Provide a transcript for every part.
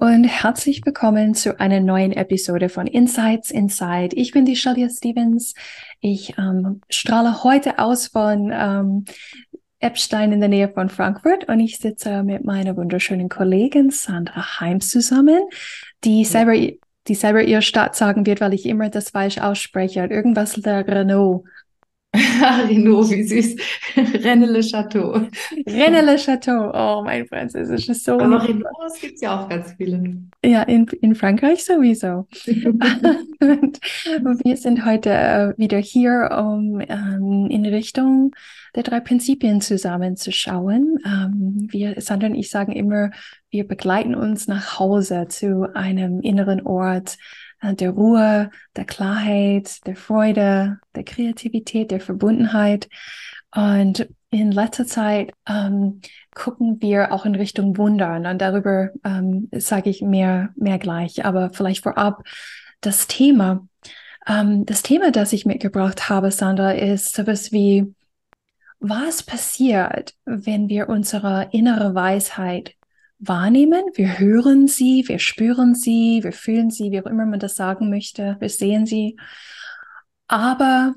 Und herzlich willkommen zu einer neuen Episode von Insights Inside. Ich bin die Shalia Stevens. Ich ähm, strahle heute aus von ähm, Epstein in der Nähe von Frankfurt und ich sitze mit meiner wunderschönen Kollegin Sandra Heims zusammen, die ja. selber die selber ihr Stadt sagen wird, weil ich immer das falsch ausspreche. Irgendwas der Renault. Renault, wie süß. René Le Chateau. René Le Chateau. Oh, mein Französisch ist so. Aber Renault gibt es ja auch ganz viele. Ja, in, in Frankreich sowieso. wir sind heute äh, wieder hier, um ähm, in Richtung der drei Prinzipien zusammenzuschauen. Ähm, wir, Sandra und ich sagen immer, wir begleiten uns nach Hause zu einem inneren Ort, der Ruhe, der Klarheit, der Freude, der Kreativität, der Verbundenheit. Und in letzter Zeit ähm, gucken wir auch in Richtung Wundern und darüber ähm, sage ich mehr, mehr gleich. Aber vielleicht vorab das Thema. Ähm, das Thema, das ich mitgebracht habe, Sandra, ist sowas wie, was passiert, wenn wir unsere innere Weisheit wahrnehmen, wir hören sie, wir spüren sie, wir fühlen sie, wie auch immer man das sagen möchte, wir sehen sie, aber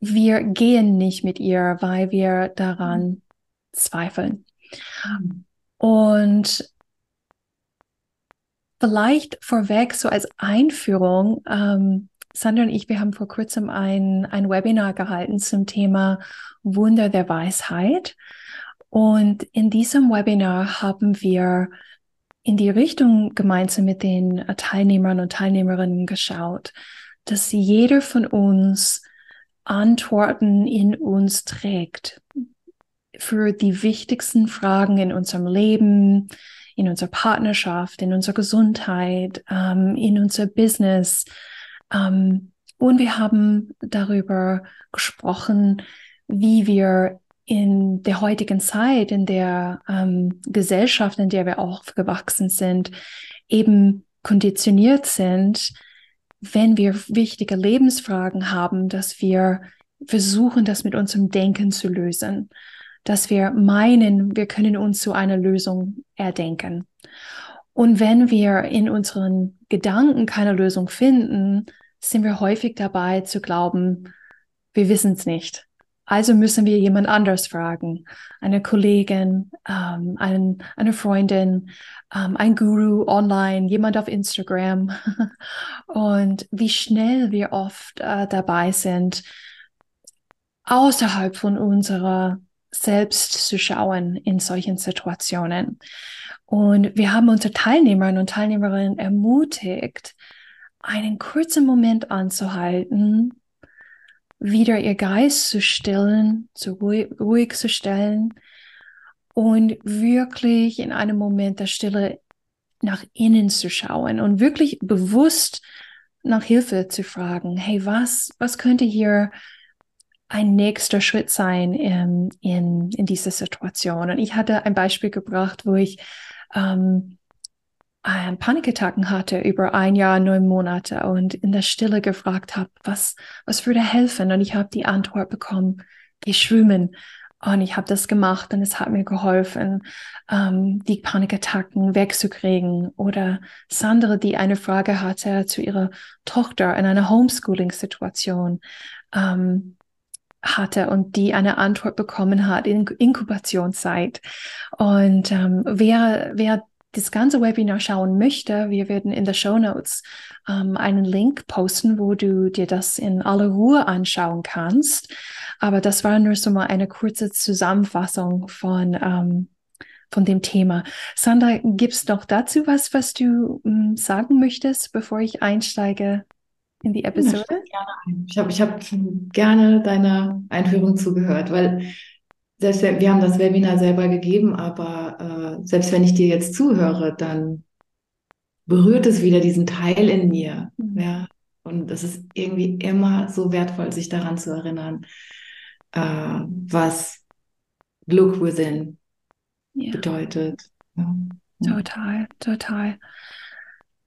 wir gehen nicht mit ihr, weil wir daran zweifeln. Und vielleicht vorweg so als Einführung, ähm, Sandra und ich, wir haben vor kurzem ein, ein Webinar gehalten zum Thema Wunder der Weisheit. Und in diesem Webinar haben wir in die Richtung gemeinsam mit den Teilnehmern und Teilnehmerinnen geschaut, dass jeder von uns Antworten in uns trägt für die wichtigsten Fragen in unserem Leben, in unserer Partnerschaft, in unserer Gesundheit, ähm, in unser Business. Ähm, und wir haben darüber gesprochen, wie wir in der heutigen Zeit, in der ähm, Gesellschaft, in der wir aufgewachsen sind, eben konditioniert sind, wenn wir wichtige Lebensfragen haben, dass wir versuchen, das mit unserem Denken zu lösen, dass wir meinen, wir können uns zu einer Lösung erdenken. Und wenn wir in unseren Gedanken keine Lösung finden, sind wir häufig dabei zu glauben, wir wissen es nicht. Also müssen wir jemand anders fragen, eine Kollegin, ähm, ein, eine Freundin, ähm, ein Guru online, jemand auf Instagram. Und wie schnell wir oft äh, dabei sind, außerhalb von unserer selbst zu schauen in solchen Situationen. Und wir haben unsere Teilnehmerinnen und Teilnehmerinnen ermutigt, einen kurzen Moment anzuhalten wieder ihr Geist zu stillen, zu ruhig, ruhig zu stellen und wirklich in einem Moment der Stille nach innen zu schauen und wirklich bewusst nach Hilfe zu fragen. Hey, was, was könnte hier ein nächster Schritt sein in, in, in dieser Situation? Und ich hatte ein Beispiel gebracht, wo ich ähm, äh, Panikattacken hatte über ein Jahr, neun Monate und in der Stille gefragt habe, was, was würde helfen? Und ich habe die Antwort bekommen, geh schwimmen. Und ich habe das gemacht und es hat mir geholfen, ähm, die Panikattacken wegzukriegen. Oder Sandra, die eine Frage hatte zu ihrer Tochter in einer Homeschooling-Situation ähm, hatte und die eine Antwort bekommen hat in Inkubationszeit. Und ähm, wer, wer das ganze Webinar schauen möchte, wir werden in der Show Notes ähm, einen Link posten, wo du dir das in aller Ruhe anschauen kannst. Aber das war nur so mal eine kurze Zusammenfassung von, ähm, von dem Thema. Sandra, gibt es noch dazu was, was du ähm, sagen möchtest, bevor ich einsteige in die Episode? Ja, ich habe ich hab gerne deiner Einführung zugehört, weil selbst wenn, wir haben das Webinar selber gegeben, aber äh, selbst wenn ich dir jetzt zuhöre, dann berührt es wieder diesen Teil in mir. Mhm. Ja. Und es ist irgendwie immer so wertvoll, sich daran zu erinnern, äh, was Look Within ja. bedeutet. Ja. Total, total.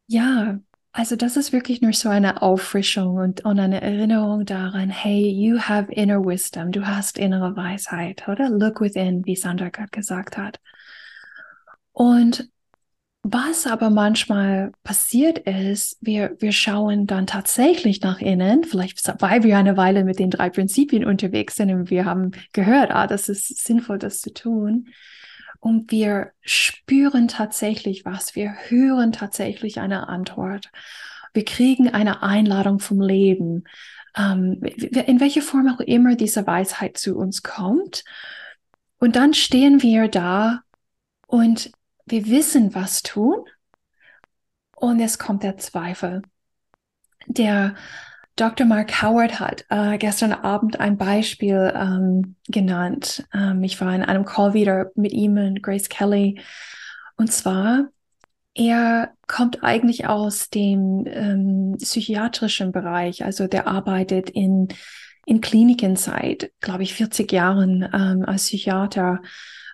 Ja, also das ist wirklich nur so eine Auffrischung und, und eine Erinnerung daran, hey, you have inner wisdom, du hast innere Weisheit, oder? Look within, wie Sandra gerade gesagt hat. Und was aber manchmal passiert ist, wir, wir schauen dann tatsächlich nach innen, vielleicht weil wir eine Weile mit den drei Prinzipien unterwegs sind und wir haben gehört, ah, das ist sinnvoll, das zu tun. Und wir spüren tatsächlich was, wir hören tatsächlich eine Antwort. Wir kriegen eine Einladung vom Leben, ähm, in welcher Form auch immer diese Weisheit zu uns kommt. Und dann stehen wir da und wir wissen, was tun. Und es kommt der Zweifel. Der Dr. Mark Howard hat äh, gestern Abend ein Beispiel ähm, genannt. Ähm, ich war in einem Call wieder mit ihm und Grace Kelly. Und zwar, er kommt eigentlich aus dem ähm, psychiatrischen Bereich. Also der arbeitet in, in Kliniken seit, glaube ich, 40 Jahren ähm, als Psychiater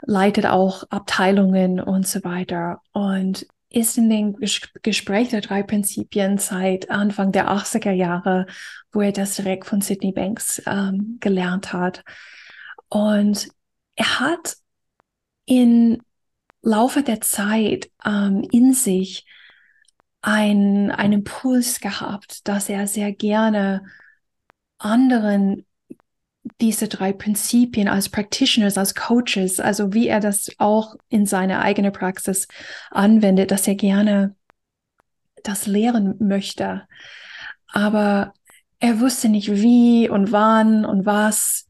leitet auch Abteilungen und so weiter und ist in den Gespräch der drei Prinzipien seit Anfang der 80er Jahre, wo er das direkt von Sydney Banks ähm, gelernt hat. Und er hat im Laufe der Zeit ähm, in sich ein, einen Impuls gehabt, dass er sehr gerne anderen diese drei Prinzipien als Practitioners, als Coaches, also wie er das auch in seine eigene Praxis anwendet, dass er gerne das lehren möchte. Aber er wusste nicht wie und wann und was.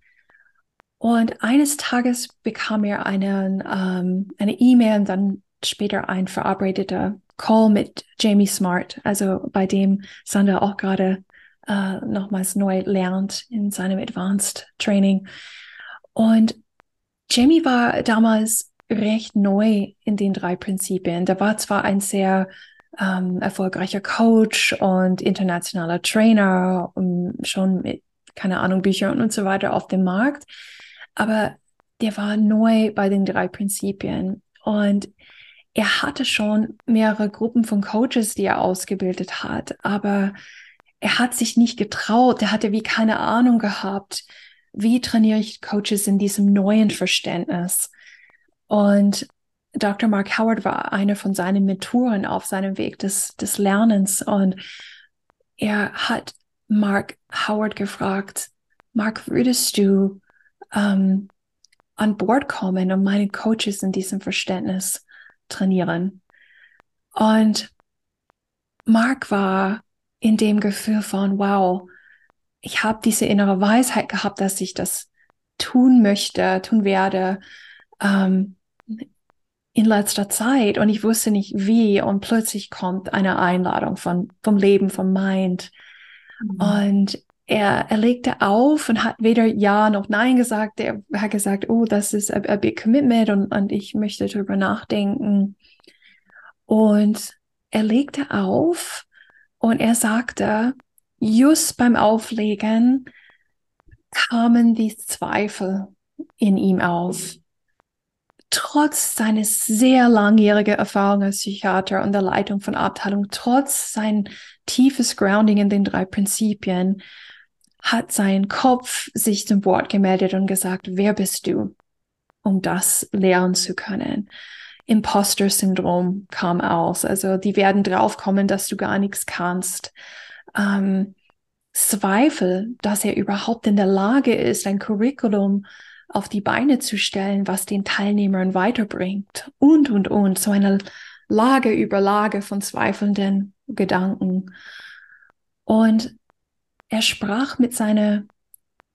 Und eines Tages bekam er einen, ähm, eine E-Mail und dann später ein verabredeter Call mit Jamie Smart, also bei dem Sandra auch gerade äh, nochmals neu lernt in seinem Advanced Training. Und Jamie war damals recht neu in den drei Prinzipien. Der war zwar ein sehr ähm, erfolgreicher Coach und internationaler Trainer und schon mit, keine Ahnung, Büchern und so weiter auf dem Markt, aber der war neu bei den drei Prinzipien und er hatte schon mehrere Gruppen von Coaches, die er ausgebildet hat, aber er hat sich nicht getraut, er hatte wie keine Ahnung gehabt, wie trainiere ich Coaches in diesem neuen Verständnis. Und Dr. Mark Howard war einer von seinen Mentoren auf seinem Weg des, des Lernens und er hat Mark Howard gefragt, Mark, würdest du ähm, an Bord kommen und meine Coaches in diesem Verständnis trainieren? Und Mark war in dem Gefühl von, wow, ich habe diese innere Weisheit gehabt, dass ich das tun möchte, tun werde ähm, in letzter Zeit und ich wusste nicht wie und plötzlich kommt eine Einladung von, vom Leben, vom Mind mhm. und er, er legte auf und hat weder Ja noch Nein gesagt. Er hat gesagt, oh, das ist a, a big commitment und, und ich möchte darüber nachdenken. Und er legte auf und er sagte, just beim Auflegen kamen die Zweifel in ihm auf. Trotz seines sehr langjährigen Erfahrung als Psychiater und der Leitung von Abteilung, trotz sein tiefes Grounding in den drei Prinzipien, hat sein Kopf sich zum Wort gemeldet und gesagt, wer bist du, um das lernen zu können? Imposter-Syndrom kam aus. Also die werden draufkommen, dass du gar nichts kannst. Ähm, Zweifel, dass er überhaupt in der Lage ist, ein Curriculum auf die Beine zu stellen, was den Teilnehmern weiterbringt. Und, und, und. So eine Lage über Lage von zweifelnden Gedanken. Und er sprach mit seiner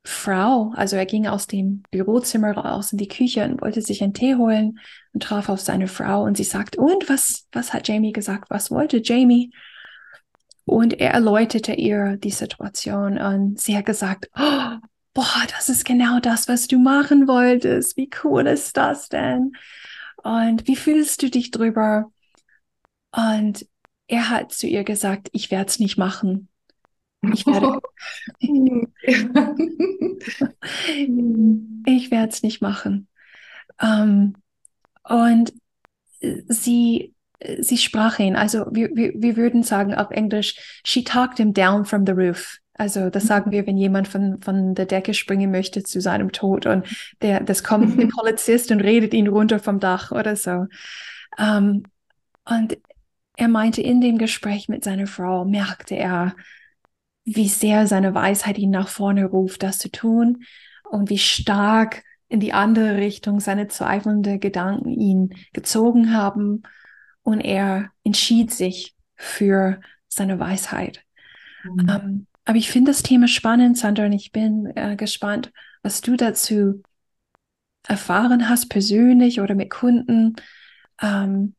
Frau, also er ging aus dem Bürozimmer raus in die Küche und wollte sich einen Tee holen und traf auf seine Frau und sie sagt, und was, was hat Jamie gesagt? Was wollte Jamie? Und er erläuterte ihr die Situation und sie hat gesagt, oh, boah, das ist genau das, was du machen wolltest. Wie cool ist das denn? Und wie fühlst du dich drüber? Und er hat zu ihr gesagt, ich werde es nicht machen. Ich werde ich werde es nicht machen. Um, und sie sie sprach ihn, also wir, wir, wir würden sagen auf Englisch, she talked him down from the roof. Also das mhm. sagen wir, wenn jemand von, von der Decke springen möchte zu seinem Tod und der, das kommt ein Polizist und redet ihn runter vom Dach oder so. Um, und er meinte, in dem Gespräch mit seiner Frau merkte er, wie sehr seine Weisheit ihn nach vorne ruft, das zu tun und wie stark in die andere Richtung seine zweifelnde Gedanken ihn gezogen haben und er entschied sich für seine Weisheit. Mhm. Ähm, aber ich finde das Thema spannend, Sandra, und ich bin äh, gespannt, was du dazu erfahren hast, persönlich oder mit Kunden. Ähm,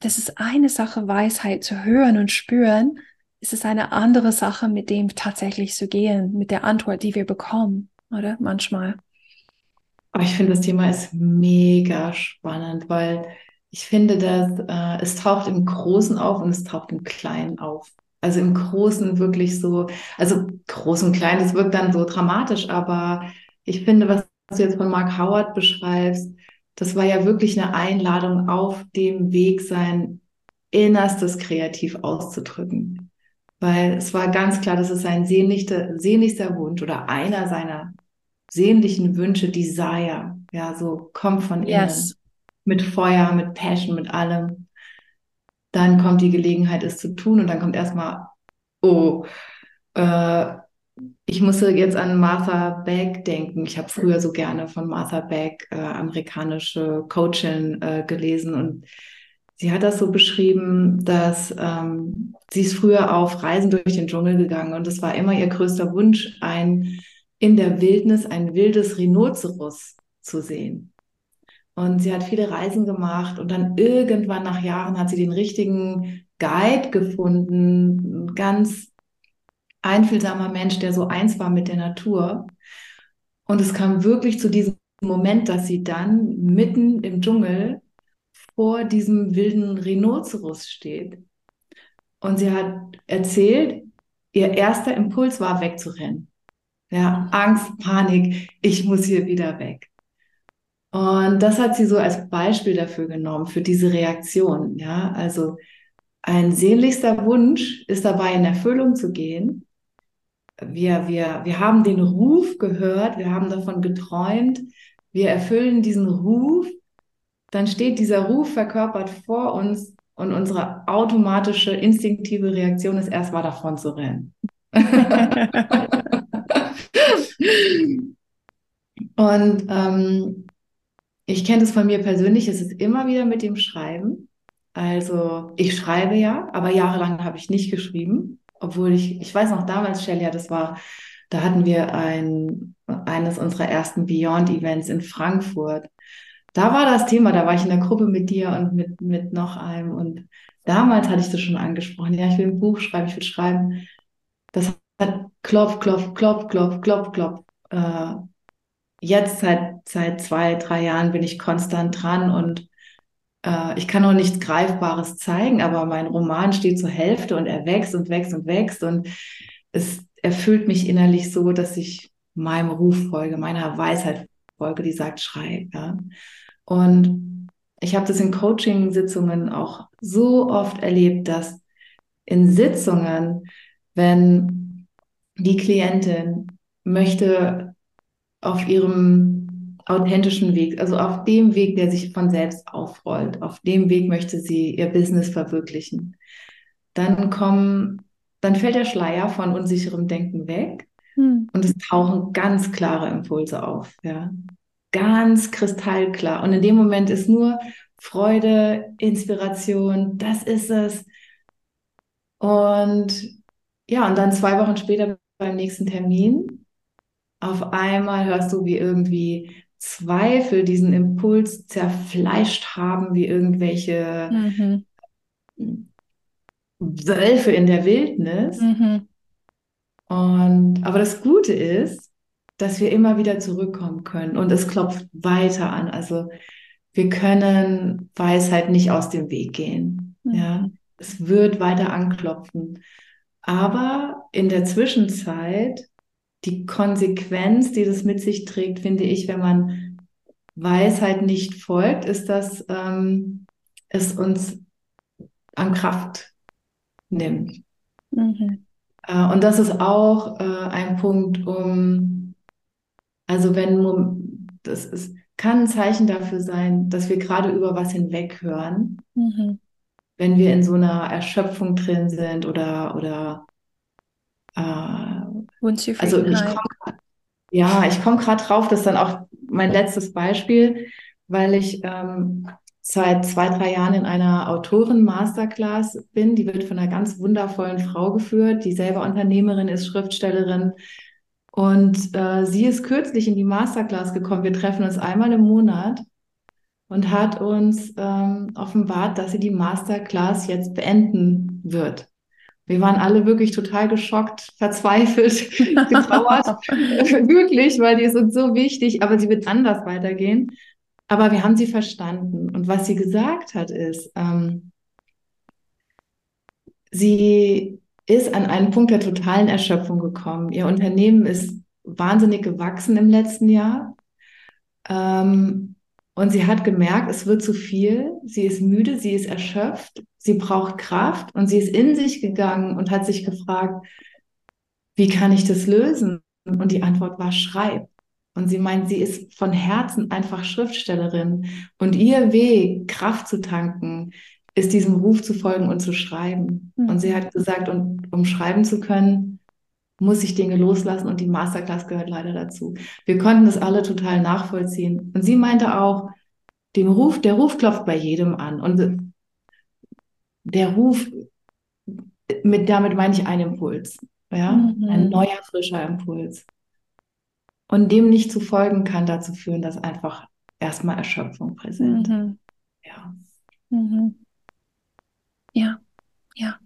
das ist eine Sache, Weisheit zu hören und spüren. Es ist eine andere Sache, mit dem tatsächlich zu gehen, mit der Antwort, die wir bekommen, oder? Manchmal. Aber ich finde, das Thema ist mega spannend, weil ich finde, dass äh, es taucht im Großen auf und es taucht im Kleinen auf. Also im Großen wirklich so, also groß und klein, das wirkt dann so dramatisch, aber ich finde, was du jetzt von Mark Howard beschreibst, das war ja wirklich eine Einladung auf dem Weg, sein Innerstes kreativ auszudrücken. Weil es war ganz klar, dass es sein sehnlichster, sehnlichster Wunsch oder einer seiner sehnlichen Wünsche, Desire, ja, so kommt von yes. innen. Mit Feuer, mit Passion, mit allem dann kommt die Gelegenheit, es zu tun und dann kommt erstmal, oh, äh, ich musste jetzt an Martha Beck denken. Ich habe früher so gerne von Martha Beck, äh, amerikanische Coachin, äh, gelesen und sie hat das so beschrieben, dass ähm, sie ist früher auf Reisen durch den Dschungel gegangen und es war immer ihr größter Wunsch, ein in der Wildnis ein wildes Rhinoceros zu sehen. Und sie hat viele Reisen gemacht und dann irgendwann nach Jahren hat sie den richtigen Guide gefunden, ein ganz einfühlsamer Mensch, der so eins war mit der Natur. Und es kam wirklich zu diesem Moment, dass sie dann mitten im Dschungel vor diesem wilden Rhinoceros steht. Und sie hat erzählt, ihr erster Impuls war wegzurennen. Ja, Angst, Panik, ich muss hier wieder weg. Und das hat sie so als Beispiel dafür genommen, für diese Reaktion. Ja, also ein sehnlichster Wunsch ist dabei in Erfüllung zu gehen. Wir, wir, wir haben den Ruf gehört, wir haben davon geträumt, wir erfüllen diesen Ruf, dann steht dieser Ruf verkörpert vor uns und unsere automatische, instinktive Reaktion ist erstmal davon zu rennen. und ähm, ich kenne das von mir persönlich, es ist immer wieder mit dem Schreiben. Also ich schreibe ja, aber jahrelang habe ich nicht geschrieben, obwohl ich, ich weiß noch damals, Shelia, das war, da hatten wir ein, eines unserer ersten Beyond-Events in Frankfurt. Da war das Thema, da war ich in der Gruppe mit dir und mit, mit noch einem und damals hatte ich das schon angesprochen. Ja, ich will ein Buch schreiben, ich will schreiben. Das hat klopf, klopf, klopf, klopf, klopf, klopf. Äh, jetzt seit, seit zwei, drei Jahren bin ich konstant dran und äh, ich kann noch nichts Greifbares zeigen, aber mein Roman steht zur Hälfte und er wächst und wächst und wächst und es erfüllt mich innerlich so, dass ich meinem Ruf folge, meiner Weisheit folge, die sagt, schreib. Ja? Und ich habe das in Coaching-Sitzungen auch so oft erlebt, dass in Sitzungen, wenn die Klientin möchte auf ihrem authentischen Weg, also auf dem Weg, der sich von selbst aufrollt, auf dem Weg möchte sie ihr Business verwirklichen. Dann kommen, dann fällt der Schleier von unsicherem Denken weg hm. und es tauchen ganz klare Impulse auf, ja. Ganz kristallklar. Und in dem Moment ist nur Freude, Inspiration, das ist es. Und ja, und dann zwei Wochen später beim nächsten Termin auf einmal hörst du, wie irgendwie Zweifel diesen Impuls zerfleischt haben, wie irgendwelche mhm. Wölfe in der Wildnis. Mhm. Und, aber das Gute ist, dass wir immer wieder zurückkommen können und es klopft weiter an. Also wir können Weisheit nicht aus dem Weg gehen. Mhm. Ja, es wird weiter anklopfen. Aber in der Zwischenzeit, die Konsequenz, die das mit sich trägt, finde ich, wenn man Weisheit nicht folgt, ist, dass ähm, es uns an Kraft nimmt. Mhm. Äh, und das ist auch äh, ein Punkt, um, also wenn, das ist, kann ein Zeichen dafür sein, dass wir gerade über was hinweg hören. Mhm. Wenn wir in so einer Erschöpfung drin sind oder, oder äh, also ich komm, ja, ich komme gerade drauf, das ist dann auch mein letztes Beispiel, weil ich ähm, seit zwei, drei Jahren in einer Autoren-Masterclass bin. Die wird von einer ganz wundervollen Frau geführt, die selber Unternehmerin ist, Schriftstellerin. Und äh, sie ist kürzlich in die Masterclass gekommen. Wir treffen uns einmal im Monat und hat uns ähm, offenbart, dass sie die Masterclass jetzt beenden wird. Wir waren alle wirklich total geschockt, verzweifelt, getrauert, wirklich, weil die ist uns so wichtig, aber sie wird anders weitergehen. Aber wir haben sie verstanden. Und was sie gesagt hat, ist, ähm, sie ist an einen Punkt der totalen Erschöpfung gekommen. Ihr Unternehmen ist wahnsinnig gewachsen im letzten Jahr. Ähm, und sie hat gemerkt, es wird zu viel. Sie ist müde, sie ist erschöpft, sie braucht Kraft und sie ist in sich gegangen und hat sich gefragt, wie kann ich das lösen? Und die Antwort war, schreib. Und sie meint, sie ist von Herzen einfach Schriftstellerin. Und ihr Weg, Kraft zu tanken, ist diesem Ruf zu folgen und zu schreiben. Mhm. Und sie hat gesagt, und, um schreiben zu können, muss ich Dinge loslassen und die Masterclass gehört leider dazu. Wir konnten das alle total nachvollziehen. Und sie meinte auch, dem Ruf, der Ruf klopft bei jedem an. Und der Ruf, mit, damit meine ich einen Impuls. Ja? Mhm. Ein neuer, frischer Impuls. Und dem nicht zu folgen, kann dazu führen, dass einfach erstmal Erschöpfung präsent. Mhm. Ja. Mhm. Ja, ja.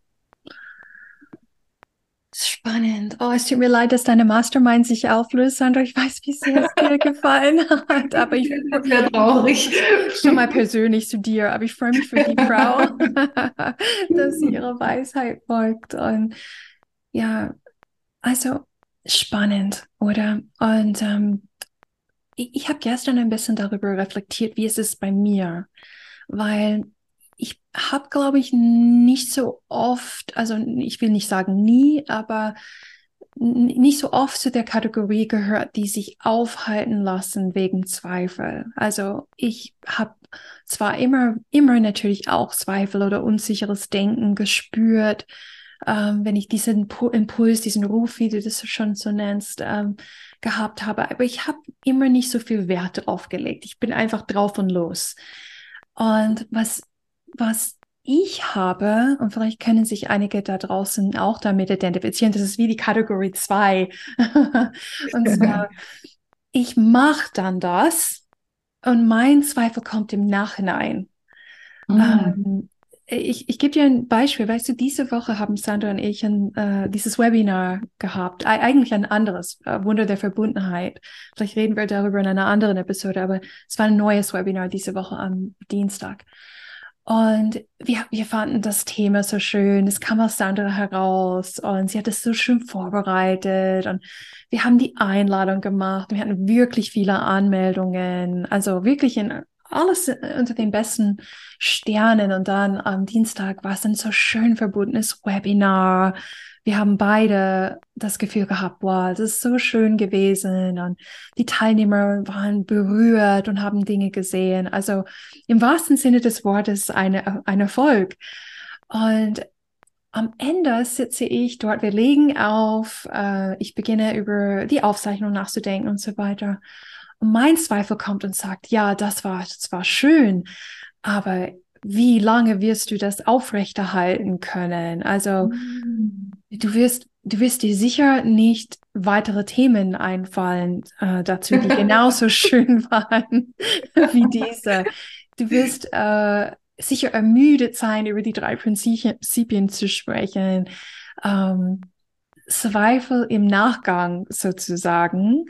Spannend. Oh, es tut mir leid, dass deine Mastermind sich auflöst, Sandra. Ich weiß, wie sehr es dir gefallen hat, aber ich bin sehr traurig. Schon mal persönlich zu dir, aber ich freue mich für die Frau, dass sie ihrer Weisheit folgt. Und ja, also spannend, oder? Und ähm, ich, ich habe gestern ein bisschen darüber reflektiert, wie es ist bei mir, weil ich habe, glaube ich, nicht so oft, also ich will nicht sagen nie, aber nicht so oft zu der Kategorie gehört, die sich aufhalten lassen wegen Zweifel. Also ich habe zwar immer, immer natürlich auch Zweifel oder unsicheres Denken gespürt, ähm, wenn ich diesen Impuls, diesen Ruf, wie du das schon so nennst, ähm, gehabt habe. Aber ich habe immer nicht so viel Wert aufgelegt. Ich bin einfach drauf und los. Und was, was ich habe, und vielleicht können sich einige da draußen auch damit identifizieren, das ist wie die Kategorie 2. und zwar, ich mache dann das und mein Zweifel kommt im Nachhinein. Mhm. Ähm, ich, ich gebe dir ein Beispiel. Weißt du, diese Woche haben Sandra und ich ein, äh, dieses Webinar gehabt. E eigentlich ein anderes, äh, Wunder der Verbundenheit. Vielleicht reden wir darüber in einer anderen Episode, aber es war ein neues Webinar diese Woche am Dienstag. Und wir, wir fanden das Thema so schön. Es kam aus Sandra heraus und sie hat es so schön vorbereitet und wir haben die Einladung gemacht. Wir hatten wirklich viele Anmeldungen. Also wirklich in alles unter den besten Sternen. Und dann am Dienstag war es ein so schön verbundenes Webinar. Wir haben beide das Gefühl gehabt, wow, das ist so schön gewesen. Und die Teilnehmer waren berührt und haben Dinge gesehen. Also im wahrsten Sinne des Wortes eine, ein Erfolg. Und am Ende sitze ich dort, wir legen auf, äh, ich beginne über die Aufzeichnung nachzudenken und so weiter. Und mein Zweifel kommt und sagt, ja, das war, das war schön, aber wie lange wirst du das aufrechterhalten können? Also mhm. du wirst, du wirst dir sicher nicht weitere Themen einfallen äh, dazu, die genauso schön waren wie diese. Du wirst äh, sicher ermüdet sein, über die drei Prinzipien zu sprechen. Ähm, Zweifel im Nachgang sozusagen,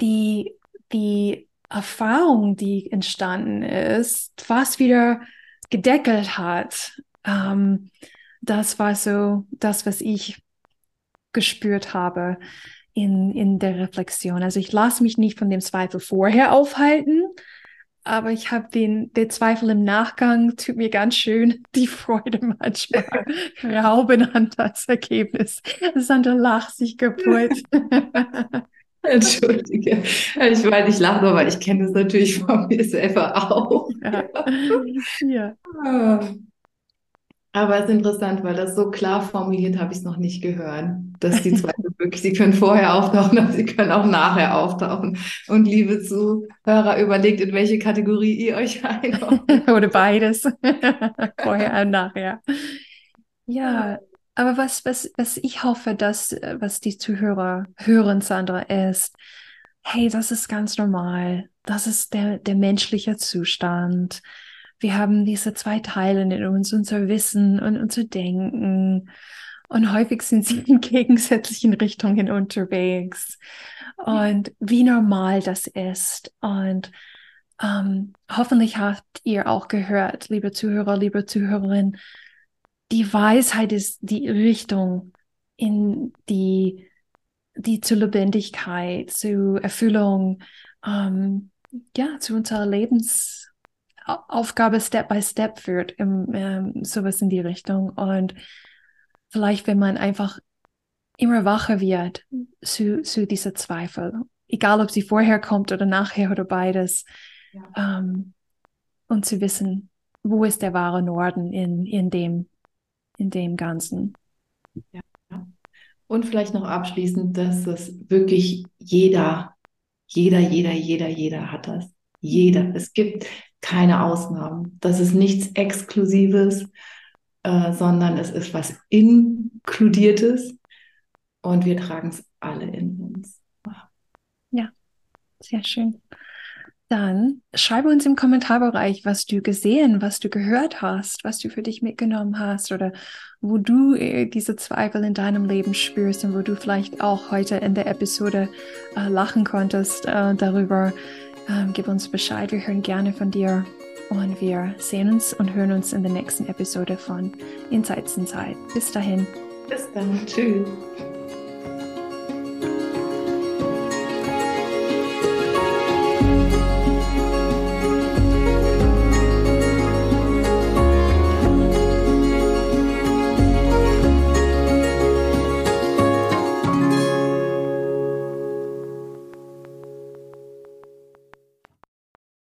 die, die Erfahrung, die entstanden ist, was wieder gedeckelt hat. Ähm, das war so das, was ich gespürt habe in, in der Reflexion. Also ich lasse mich nicht von dem Zweifel vorher aufhalten, aber ich habe den, den Zweifel im Nachgang, tut mir ganz schön die Freude manchmal rauben an das Ergebnis. Sandra lacht sich kaputt. Entschuldige. Ich meine, ich lache nur, weil ich kenne es natürlich von mir selber auch. Ja. ja. Ah. Aber es ist interessant, weil das so klar formuliert habe ich es noch nicht gehört, dass die Zweifel wirklich, sie können vorher auftauchen, aber sie können auch nachher auftauchen. Und liebe Zuhörer, überlegt, in welche Kategorie ihr euch einordnet. Oder beides. vorher und nachher. Ja, aber was, was, was ich hoffe, dass, was die Zuhörer hören, Sandra, ist, hey, das ist ganz normal. Das ist der, der menschliche Zustand wir haben diese zwei Teile in uns, unser Wissen und unser Denken. Und häufig sind sie in gegensätzlichen Richtungen unterwegs. Und wie normal das ist. Und ähm, hoffentlich habt ihr auch gehört, liebe Zuhörer, liebe Zuhörerin, die Weisheit ist die Richtung in die, die zur Lebendigkeit, zu Erfüllung, ähm, ja, zu unserer Lebens, Aufgabe Step by Step führt, im, ähm, sowas in die Richtung. Und vielleicht, wenn man einfach immer wacher wird zu, zu dieser Zweifel, egal ob sie vorher kommt oder nachher oder beides, ja. ähm, und zu wissen, wo ist der wahre Norden in, in, dem, in dem Ganzen. Ja. Und vielleicht noch abschließend, dass es wirklich jeder, jeder, jeder, jeder, jeder hat das. Jeder. Es gibt keine Ausnahmen. Das ist nichts Exklusives, äh, sondern es ist was Inkludiertes und wir tragen es alle in uns. Ja, sehr schön. Dann schreibe uns im Kommentarbereich, was du gesehen, was du gehört hast, was du für dich mitgenommen hast oder wo du äh, diese Zweifel in deinem Leben spürst und wo du vielleicht auch heute in der Episode äh, lachen konntest äh, darüber, ähm, gib uns Bescheid, wir hören gerne von dir und wir sehen uns und hören uns in der nächsten Episode von Insights in Zeit. Bis dahin. Bis dann. Tschüss.